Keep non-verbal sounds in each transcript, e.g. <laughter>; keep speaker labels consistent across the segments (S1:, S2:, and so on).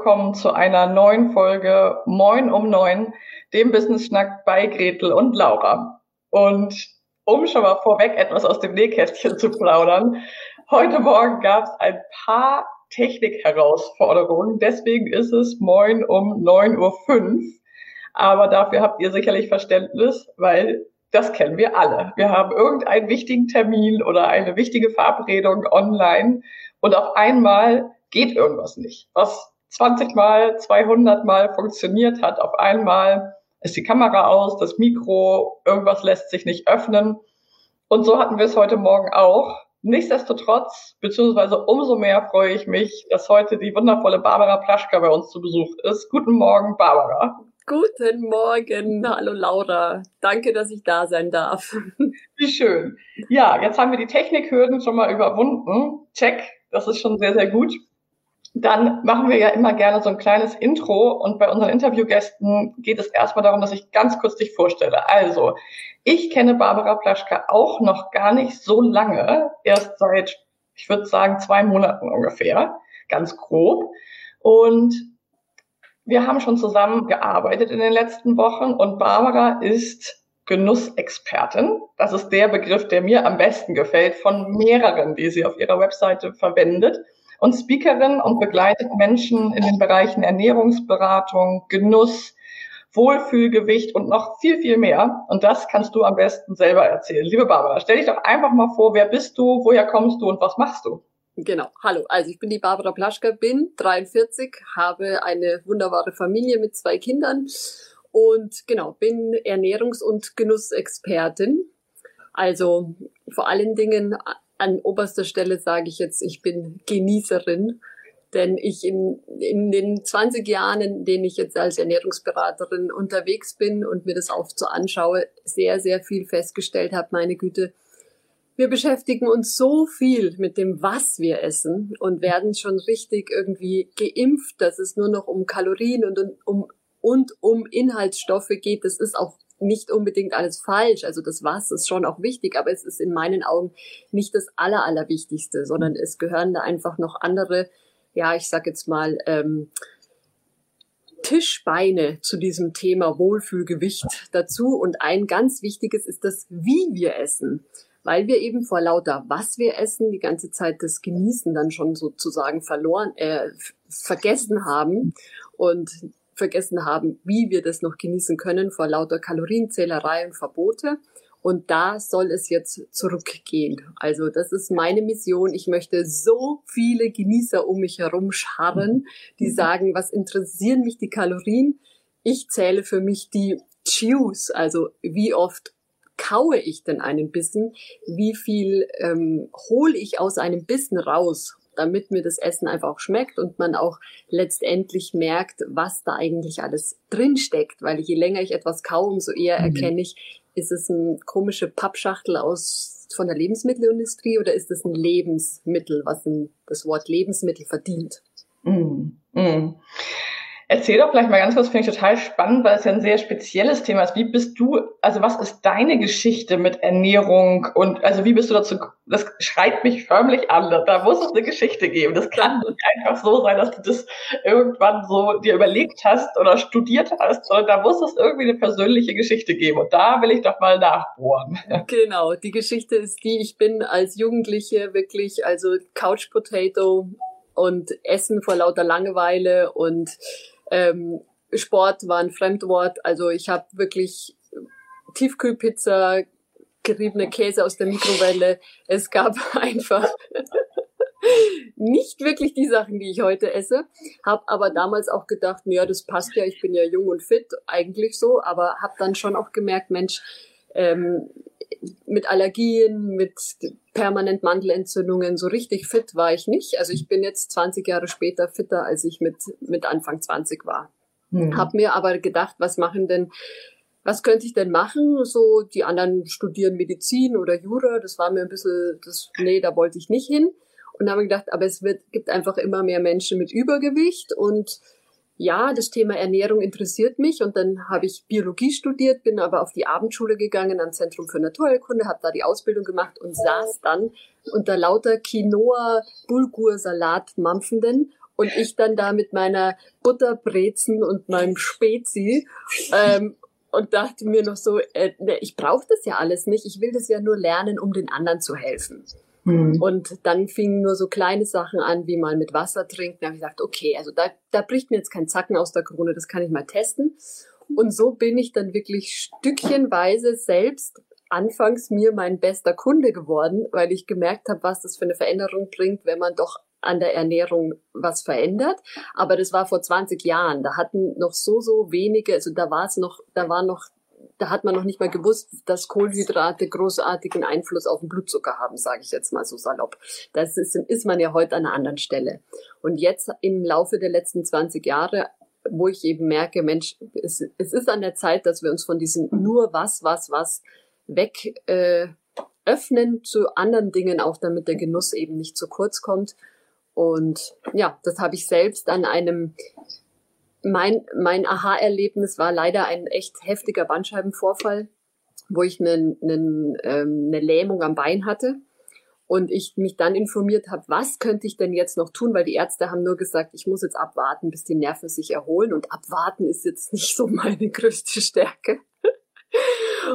S1: Willkommen zu einer neuen Folge Moin um Neun, dem Business Schnack bei Gretel und Laura. Und um schon mal vorweg etwas aus dem Nähkästchen zu plaudern, heute Morgen gab es ein paar Technikherausforderungen. Deswegen ist es Moin um 9.05 Uhr. Aber dafür habt ihr sicherlich Verständnis, weil das kennen wir alle. Wir haben irgendeinen wichtigen Termin oder eine wichtige Verabredung online und auf einmal geht irgendwas nicht. Was 20 mal, 200 mal funktioniert hat, auf einmal ist die Kamera aus, das Mikro, irgendwas lässt sich nicht öffnen. Und so hatten wir es heute Morgen auch. Nichtsdestotrotz, beziehungsweise umso mehr freue ich mich, dass heute die wundervolle Barbara Plaschka bei uns zu Besuch ist. Guten Morgen, Barbara.
S2: Guten Morgen, hallo Laura. Danke, dass ich da sein darf.
S1: Wie schön. Ja, jetzt haben wir die Technikhürden schon mal überwunden. Check, das ist schon sehr, sehr gut. Dann machen wir ja immer gerne so ein kleines Intro und bei unseren Interviewgästen geht es erstmal darum, dass ich ganz kurz dich vorstelle. Also, ich kenne Barbara Plaschka auch noch gar nicht so lange, erst seit, ich würde sagen, zwei Monaten ungefähr, ganz grob. Und wir haben schon zusammen gearbeitet in den letzten Wochen und Barbara ist Genussexpertin. Das ist der Begriff, der mir am besten gefällt von mehreren, die sie auf ihrer Webseite verwendet. Und Speakerin und begleitet Menschen in den Bereichen Ernährungsberatung, Genuss, Wohlfühlgewicht und noch viel, viel mehr. Und das kannst du am besten selber erzählen. Liebe Barbara, stell dich doch einfach mal vor, wer bist du, woher kommst du und was machst du?
S2: Genau, hallo. Also ich bin die Barbara Plaschka, bin 43, habe eine wunderbare Familie mit zwei Kindern und genau, bin Ernährungs- und Genussexpertin. Also vor allen Dingen an oberster Stelle sage ich jetzt, ich bin Genießerin, denn ich in, in den 20 Jahren, in denen ich jetzt als Ernährungsberaterin unterwegs bin und mir das oft so anschaue, sehr, sehr viel festgestellt habe, meine Güte, wir beschäftigen uns so viel mit dem, was wir essen und werden schon richtig irgendwie geimpft, dass es nur noch um Kalorien und um, und um Inhaltsstoffe geht. Das ist auch nicht unbedingt alles falsch. Also das was ist schon auch wichtig, aber es ist in meinen Augen nicht das Aller, Allerwichtigste, sondern es gehören da einfach noch andere, ja, ich sag jetzt mal, ähm, Tischbeine zu diesem Thema Wohlfühlgewicht dazu. Und ein ganz wichtiges ist das, wie wir essen weil wir eben vor lauter was wir essen die ganze Zeit das Genießen dann schon sozusagen verloren, äh, vergessen haben und vergessen haben, wie wir das noch genießen können vor lauter Kalorienzählerei und Verbote. Und da soll es jetzt zurückgehen. Also das ist meine Mission. Ich möchte so viele Genießer um mich herum scharren, die mhm. sagen, was interessieren mich die Kalorien? Ich zähle für mich die Chews, also wie oft kaue ich denn einen Bissen? Wie viel ähm, hole ich aus einem Bissen raus? Damit mir das Essen einfach auch schmeckt und man auch letztendlich merkt, was da eigentlich alles drin steckt. Weil je länger ich etwas kaue, umso eher mhm. erkenne ich, ist es eine komische Pappschachtel aus von der Lebensmittelindustrie oder ist es ein Lebensmittel, was das Wort Lebensmittel verdient?
S1: Mhm. Mhm. Erzähl doch vielleicht mal ganz kurz, finde ich total spannend, weil es ja ein sehr spezielles Thema ist. Wie bist du, also was ist deine Geschichte mit Ernährung und also wie bist du dazu, das schreit mich förmlich an, da muss es eine Geschichte geben. Das kann nicht einfach so sein, dass du das irgendwann so dir überlegt hast oder studiert hast, sondern da muss es irgendwie eine persönliche Geschichte geben und da will ich doch mal nachbohren.
S2: Genau, die Geschichte ist die, ich bin als Jugendliche wirklich, also Couch Potato und Essen vor lauter Langeweile und ähm, Sport war ein Fremdwort. Also ich habe wirklich Tiefkühlpizza, geriebene Käse aus der Mikrowelle. Es gab <laughs> einfach nicht wirklich die Sachen, die ich heute esse. Habe aber damals auch gedacht, ja, das passt ja, ich bin ja jung und fit, eigentlich so. Aber habe dann schon auch gemerkt, Mensch, ähm, mit Allergien, mit permanent Mandelentzündungen, so richtig fit war ich nicht. Also ich bin jetzt 20 Jahre später fitter, als ich mit, mit Anfang 20 war. Mhm. Hab mir aber gedacht, was machen denn, was könnte ich denn machen? So, die anderen studieren Medizin oder Jura, das war mir ein bisschen, das, nee, da wollte ich nicht hin. Und habe gedacht, aber es wird, gibt einfach immer mehr Menschen mit Übergewicht und ja, das Thema Ernährung interessiert mich und dann habe ich Biologie studiert, bin aber auf die Abendschule gegangen am Zentrum für Naturheilkunde, habe da die Ausbildung gemacht und saß dann unter lauter Quinoa, Bulgur, Salat, Mampfenden und ich dann da mit meiner Butterbrezen und meinem Spezi ähm, und dachte mir noch so, äh, ne, ich brauche das ja alles nicht, ich will das ja nur lernen, um den anderen zu helfen. Mhm. Und dann fingen nur so kleine Sachen an, wie mal mit Wasser trinken. Da habe ich gesagt, okay, also da, da bricht mir jetzt kein Zacken aus der Krone, das kann ich mal testen. Und so bin ich dann wirklich stückchenweise selbst anfangs mir mein bester Kunde geworden, weil ich gemerkt habe, was das für eine Veränderung bringt, wenn man doch an der Ernährung was verändert. Aber das war vor 20 Jahren. Da hatten noch so, so wenige, also da war es noch, da war noch da hat man noch nicht mal gewusst, dass Kohlenhydrate großartigen Einfluss auf den Blutzucker haben, sage ich jetzt mal so salopp. Das ist, ist man ja heute an einer anderen Stelle. Und jetzt im Laufe der letzten 20 Jahre wo ich eben merke, Mensch, es, es ist an der Zeit, dass wir uns von diesem nur was, was, was weg äh, öffnen zu anderen Dingen, auch damit der Genuss eben nicht zu kurz kommt. Und ja, das habe ich selbst an einem mein, mein Aha-Erlebnis war leider ein echt heftiger Bandscheibenvorfall, wo ich eine, eine, ähm, eine Lähmung am Bein hatte. Und ich mich dann informiert habe, was könnte ich denn jetzt noch tun, weil die Ärzte haben nur gesagt, ich muss jetzt abwarten, bis die Nerven sich erholen. Und abwarten ist jetzt <laughs> nicht so meine größte Stärke.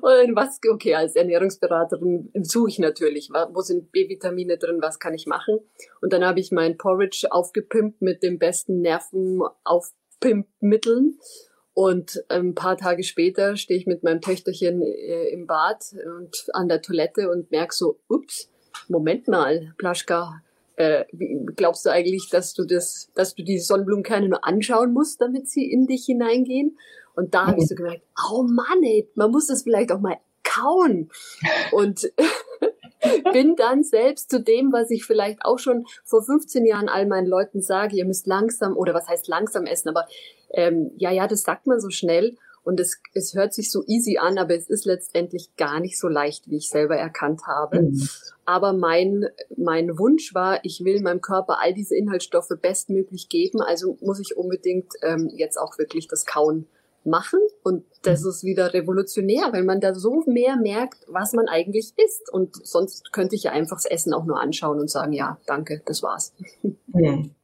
S2: Und was, okay, als Ernährungsberaterin suche ich natürlich, wo sind B-Vitamine drin, was kann ich machen? Und dann habe ich mein Porridge aufgepimpt mit dem besten Nervenauf Pimp-Mitteln. Und ein paar Tage später stehe ich mit meinem Töchterchen äh, im Bad und an der Toilette und merke so, ups, Moment mal, Plaschka, äh, glaubst du eigentlich, dass du das, dass du die Sonnenblumenkerne nur anschauen musst, damit sie in dich hineingehen? Und da habe ich so gemerkt, oh Mann, ey, man muss das vielleicht auch mal kauen. Und <laughs> bin dann selbst zu dem, was ich vielleicht auch schon vor 15 Jahren all meinen Leuten sage, ihr müsst langsam, oder was heißt langsam essen, aber ähm, ja, ja, das sagt man so schnell und es, es hört sich so easy an, aber es ist letztendlich gar nicht so leicht, wie ich selber erkannt habe. Mhm. Aber mein, mein Wunsch war, ich will meinem Körper all diese Inhaltsstoffe bestmöglich geben, also muss ich unbedingt ähm, jetzt auch wirklich das Kauen machen und das ist wieder revolutionär, weil man da so mehr merkt, was man eigentlich isst und sonst könnte ich ja einfach das Essen auch nur anschauen und sagen, ja, danke, das war's. <laughs>
S1: Hm.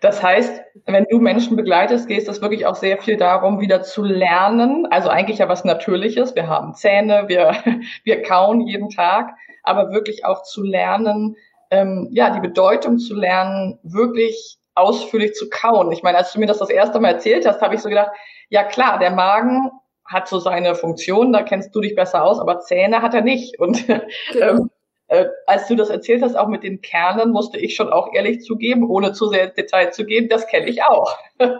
S1: Das heißt, wenn du Menschen begleitest, geht es wirklich auch sehr viel darum, wieder zu lernen. Also eigentlich ja was Natürliches. Wir haben Zähne, wir, <laughs> wir kauen jeden Tag, aber wirklich auch zu lernen, ähm, ja, die Bedeutung zu lernen, wirklich ausführlich zu kauen. Ich meine, als du mir das das erste Mal erzählt hast, habe ich so gedacht, ja klar, der Magen hat so seine Funktion, da kennst du dich besser aus, aber Zähne hat er nicht. Und <laughs> genau. ähm, äh, als du das erzählt hast, auch mit den Kernen, musste ich schon auch ehrlich zugeben, ohne zu sehr ins Detail zu gehen, das kenne ich auch. <laughs>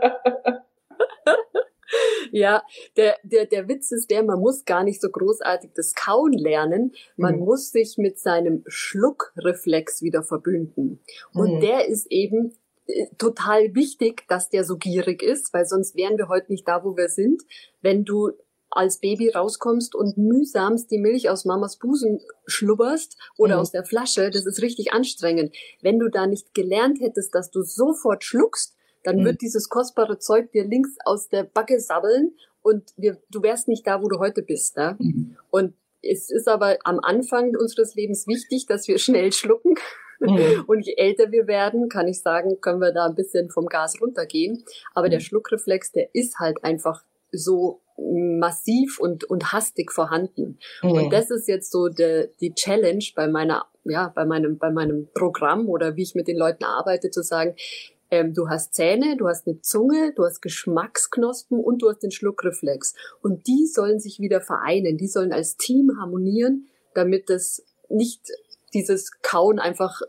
S2: Ja, der, der, der Witz ist der, man muss gar nicht so großartig das Kauen lernen. Man mhm. muss sich mit seinem Schluckreflex wieder verbünden. Und mhm. der ist eben total wichtig, dass der so gierig ist, weil sonst wären wir heute nicht da, wo wir sind. Wenn du als Baby rauskommst und mühsamst die Milch aus Mamas Busen schlubberst oder mhm. aus der Flasche, das ist richtig anstrengend. Wenn du da nicht gelernt hättest, dass du sofort schluckst, dann mhm. wird dieses kostbare Zeug dir links aus der Backe sabbeln und wir, du wärst nicht da, wo du heute bist. Ne? Mhm. Und es ist aber am Anfang unseres Lebens wichtig, dass wir schnell schlucken. Mhm. <laughs> Und je älter wir werden, kann ich sagen, können wir da ein bisschen vom Gas runtergehen. Aber mhm. der Schluckreflex, der ist halt einfach so massiv und, und hastig vorhanden. Mhm. Und das ist jetzt so de, die Challenge bei meiner, ja, bei meinem, bei meinem Programm oder wie ich mit den Leuten arbeite, zu sagen, ähm, du hast Zähne, du hast eine Zunge, du hast Geschmacksknospen und du hast den Schluckreflex. Und die sollen sich wieder vereinen, die sollen als Team harmonieren, damit das nicht dieses Kauen einfach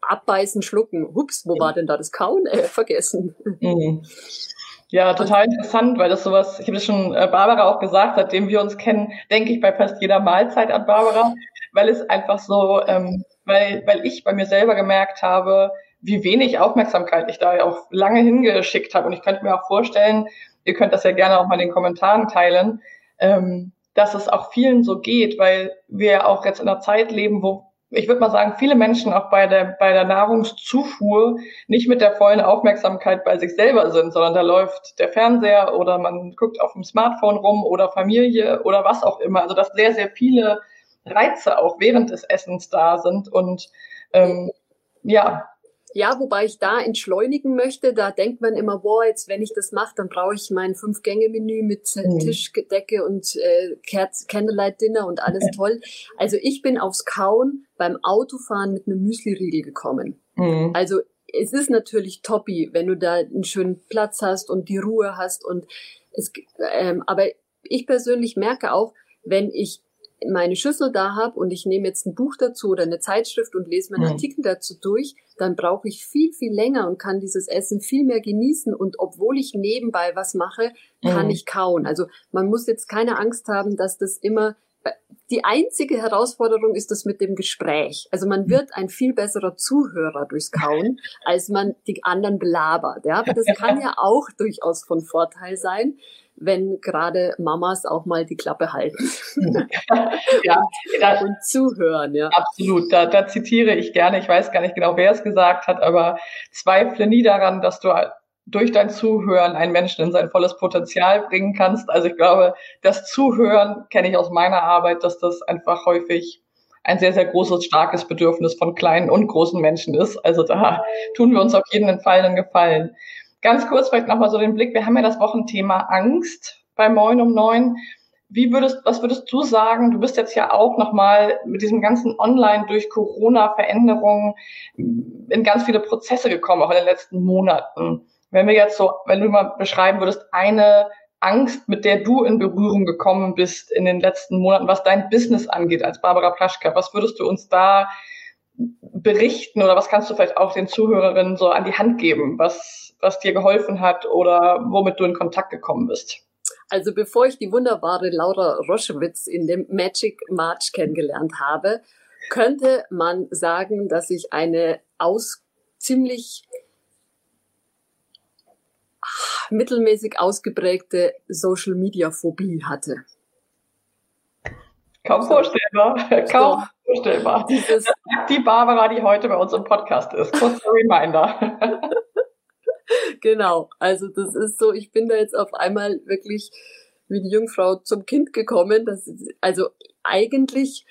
S2: abbeißen, schlucken. Hups, wo war denn da das Kauen? Äh, vergessen. Mhm.
S1: Ja, total interessant, weil das sowas, ich habe das schon äh, Barbara auch gesagt, seitdem wir uns kennen, denke ich bei fast jeder Mahlzeit an Barbara, weil es einfach so, ähm, weil, weil ich bei mir selber gemerkt habe, wie wenig Aufmerksamkeit ich da auch lange hingeschickt habe. Und ich könnte mir auch vorstellen, ihr könnt das ja gerne auch mal in den Kommentaren teilen, ähm, dass es auch vielen so geht, weil wir auch jetzt in einer Zeit leben, wo ich würde mal sagen, viele Menschen auch bei der, bei der Nahrungszufuhr nicht mit der vollen Aufmerksamkeit bei sich selber sind, sondern da läuft der Fernseher oder man guckt auf dem Smartphone rum oder Familie oder was auch immer. Also dass sehr, sehr viele Reize auch während des Essens da sind und ähm, ja,
S2: ja, wobei ich da entschleunigen möchte, da denkt man immer, boah, jetzt wenn ich das mache, dann brauche ich mein Fünf-Gänge-Menü mit mhm. Tischdecke und äh, Candlelight-Dinner und alles toll. Also ich bin aufs Kauen beim Autofahren mit einem Müsli-Riegel gekommen. Mhm. Also es ist natürlich toppi, wenn du da einen schönen Platz hast und die Ruhe hast und es, ähm, aber ich persönlich merke auch, wenn ich meine Schüssel da habe und ich nehme jetzt ein Buch dazu oder eine Zeitschrift und lese meinen mhm. Artikel dazu durch, dann brauche ich viel, viel länger und kann dieses Essen viel mehr genießen. Und obwohl ich nebenbei was mache, kann mhm. ich kauen. Also man muss jetzt keine Angst haben, dass das immer die einzige Herausforderung ist das mit dem Gespräch. Also man wird ein viel besserer Zuhörer durchs Kauen, als man die anderen belabert. Ja, aber das kann ja auch durchaus von Vorteil sein wenn gerade Mamas auch mal die Klappe halten. <laughs> ja, da, und zuhören, ja.
S1: Absolut. Da, da zitiere ich gerne, ich weiß gar nicht genau, wer es gesagt hat, aber zweifle nie daran, dass du durch dein Zuhören einen Menschen in sein volles Potenzial bringen kannst. Also ich glaube, das Zuhören kenne ich aus meiner Arbeit, dass das einfach häufig ein sehr, sehr großes, starkes Bedürfnis von kleinen und großen Menschen ist. Also da tun wir uns auf jeden Fall einen Gefallen. Ganz kurz vielleicht nochmal so den Blick. Wir haben ja das Wochenthema Angst bei Moin um neun. Wie würdest, was würdest du sagen? Du bist jetzt ja auch nochmal mit diesem ganzen Online durch Corona-Veränderungen in ganz viele Prozesse gekommen, auch in den letzten Monaten. Wenn wir jetzt so, wenn du mal beschreiben würdest, eine Angst, mit der du in Berührung gekommen bist in den letzten Monaten, was dein Business angeht als Barbara Plaschka, was würdest du uns da berichten oder was kannst du vielleicht auch den Zuhörerinnen so an die Hand geben, was, was dir geholfen hat oder womit du in Kontakt gekommen bist?
S2: Also bevor ich die wunderbare Laura Roschewitz in dem Magic March kennengelernt habe, könnte man sagen, dass ich eine aus ziemlich mittelmäßig ausgeprägte Social Media Phobie hatte.
S1: Kaum vorstellbar. Kaum so, vorstellbar. <laughs> Dieses die Barbara, die heute bei uns im Podcast ist. Kurzer Reminder. <laughs>
S2: genau. Also das ist so, ich bin da jetzt auf einmal wirklich wie die Jungfrau zum Kind gekommen. Das, also eigentlich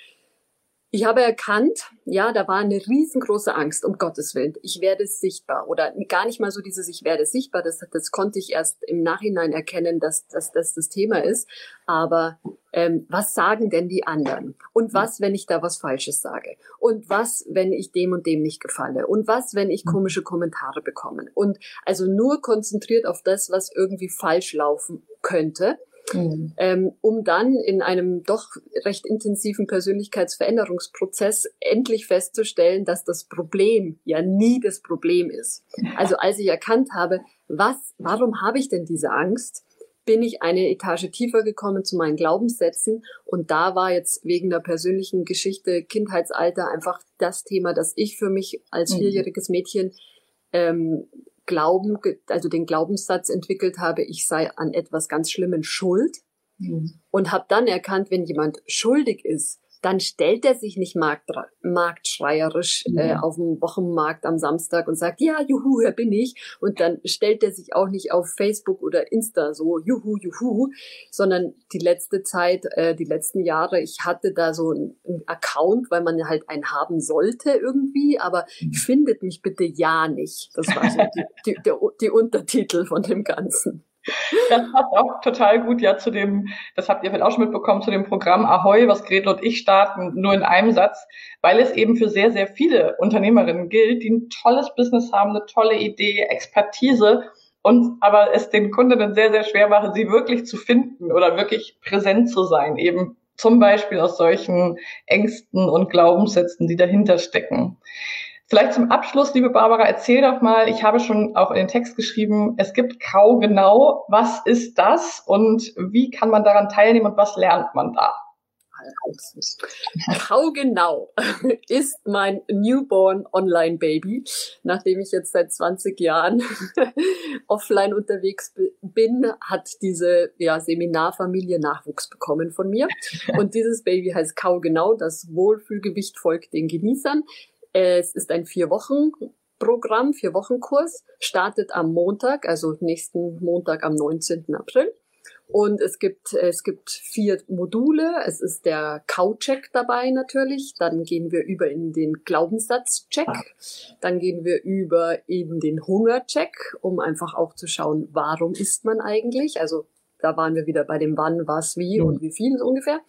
S2: ich habe erkannt, ja, da war eine riesengroße Angst, um Gottes Willen. Ich werde sichtbar. Oder gar nicht mal so dieses Ich werde sichtbar, das, das konnte ich erst im Nachhinein erkennen, dass, dass das das Thema ist. Aber ähm, was sagen denn die anderen? Und was, wenn ich da was Falsches sage? Und was, wenn ich dem und dem nicht gefalle? Und was, wenn ich komische Kommentare bekomme? Und also nur konzentriert auf das, was irgendwie falsch laufen könnte mhm. ähm, um dann in einem doch recht intensiven Persönlichkeitsveränderungsprozess endlich festzustellen, dass das Problem ja nie das Problem ist. Also als ich erkannt habe, was, warum habe ich denn diese Angst? bin ich eine Etage tiefer gekommen zu meinen Glaubenssätzen und da war jetzt wegen der persönlichen Geschichte Kindheitsalter einfach das Thema, das ich für mich als mhm. vierjähriges Mädchen ähm, Glauben, also den Glaubenssatz entwickelt habe, ich sei an etwas ganz Schlimmen schuld mhm. und habe dann erkannt, wenn jemand schuldig ist, dann stellt er sich nicht markt, marktschreierisch äh, auf dem Wochenmarkt am Samstag und sagt, ja, juhu, hier bin ich. Und dann stellt er sich auch nicht auf Facebook oder Insta so, juhu, juhu, sondern die letzte Zeit, äh, die letzten Jahre, ich hatte da so einen Account, weil man halt einen haben sollte irgendwie, aber mhm. findet mich bitte ja nicht. Das war so die, die, der, die Untertitel von dem Ganzen. <laughs>
S1: Das passt auch total gut ja zu dem, das habt ihr vielleicht auch schon mitbekommen, zu dem Programm Ahoy, was Gretel und ich starten, nur in einem Satz, weil es eben für sehr, sehr viele Unternehmerinnen gilt, die ein tolles Business haben, eine tolle Idee, Expertise und aber es den Kundinnen sehr, sehr schwer machen, sie wirklich zu finden oder wirklich präsent zu sein, eben zum Beispiel aus solchen Ängsten und Glaubenssätzen, die dahinter stecken. Vielleicht zum Abschluss, liebe Barbara, erzähl doch mal, ich habe schon auch in den Text geschrieben, es gibt Kau genau. Was ist das und wie kann man daran teilnehmen und was lernt man da?
S2: Kau genau ist mein Newborn Online Baby, nachdem ich jetzt seit 20 Jahren <laughs> offline unterwegs bin, hat diese ja, Seminarfamilie Nachwuchs bekommen von mir. Und dieses Baby heißt Kau genau, das Wohlfühlgewicht folgt den Genießern. Es ist ein vier Wochen Programm, vier Wochen Kurs, startet am Montag, also nächsten Montag am 19. April. Und es gibt, es gibt vier Module. Es ist der Kau-Check dabei natürlich. Dann gehen wir über in den Glaubenssatz-Check. Dann gehen wir über in den Hunger-Check, um einfach auch zu schauen, warum isst man eigentlich? Also da waren wir wieder bei dem Wann, was, wie und wie viel ungefähr.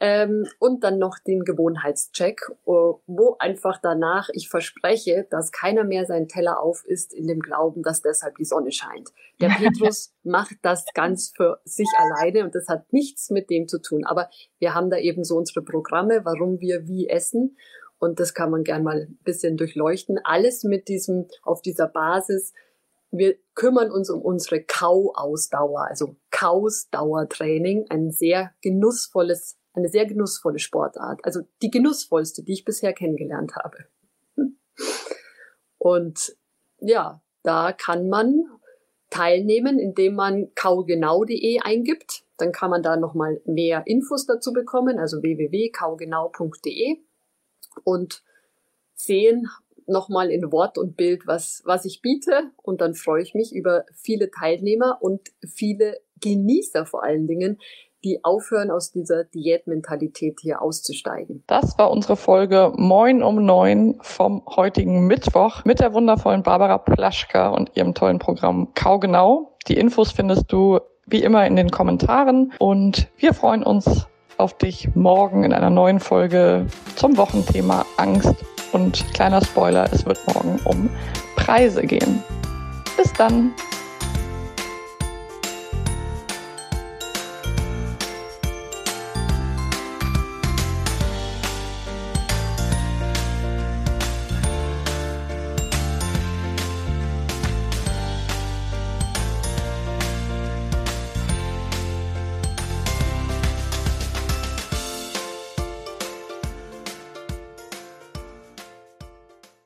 S2: Ähm, und dann noch den Gewohnheitscheck, äh, wo einfach danach ich verspreche, dass keiner mehr seinen Teller auf isst in dem Glauben, dass deshalb die Sonne scheint. Der <laughs> Petrus macht das ganz für sich alleine und das hat nichts mit dem zu tun. Aber wir haben da eben so unsere Programme, warum wir wie essen. Und das kann man gern mal ein bisschen durchleuchten. Alles mit diesem, auf dieser Basis, wir kümmern uns um unsere Kauausdauer, also Kausdauertraining, ein sehr genussvolles eine sehr genussvolle Sportart. Also die genussvollste, die ich bisher kennengelernt habe. Und ja, da kann man teilnehmen, indem man kaugenau.de eingibt. Dann kann man da nochmal mehr Infos dazu bekommen, also www.kaugenau.de und sehen nochmal in Wort und Bild, was, was ich biete. Und dann freue ich mich über viele Teilnehmer und viele Genießer vor allen Dingen, die aufhören, aus dieser Diätmentalität hier auszusteigen.
S1: Das war unsere Folge Moin um neun vom heutigen Mittwoch mit der wundervollen Barbara Plaschka und ihrem tollen Programm Kaugenau. Die Infos findest du wie immer in den Kommentaren und wir freuen uns auf dich morgen in einer neuen Folge zum Wochenthema Angst. Und kleiner Spoiler, es wird morgen um Preise gehen. Bis dann!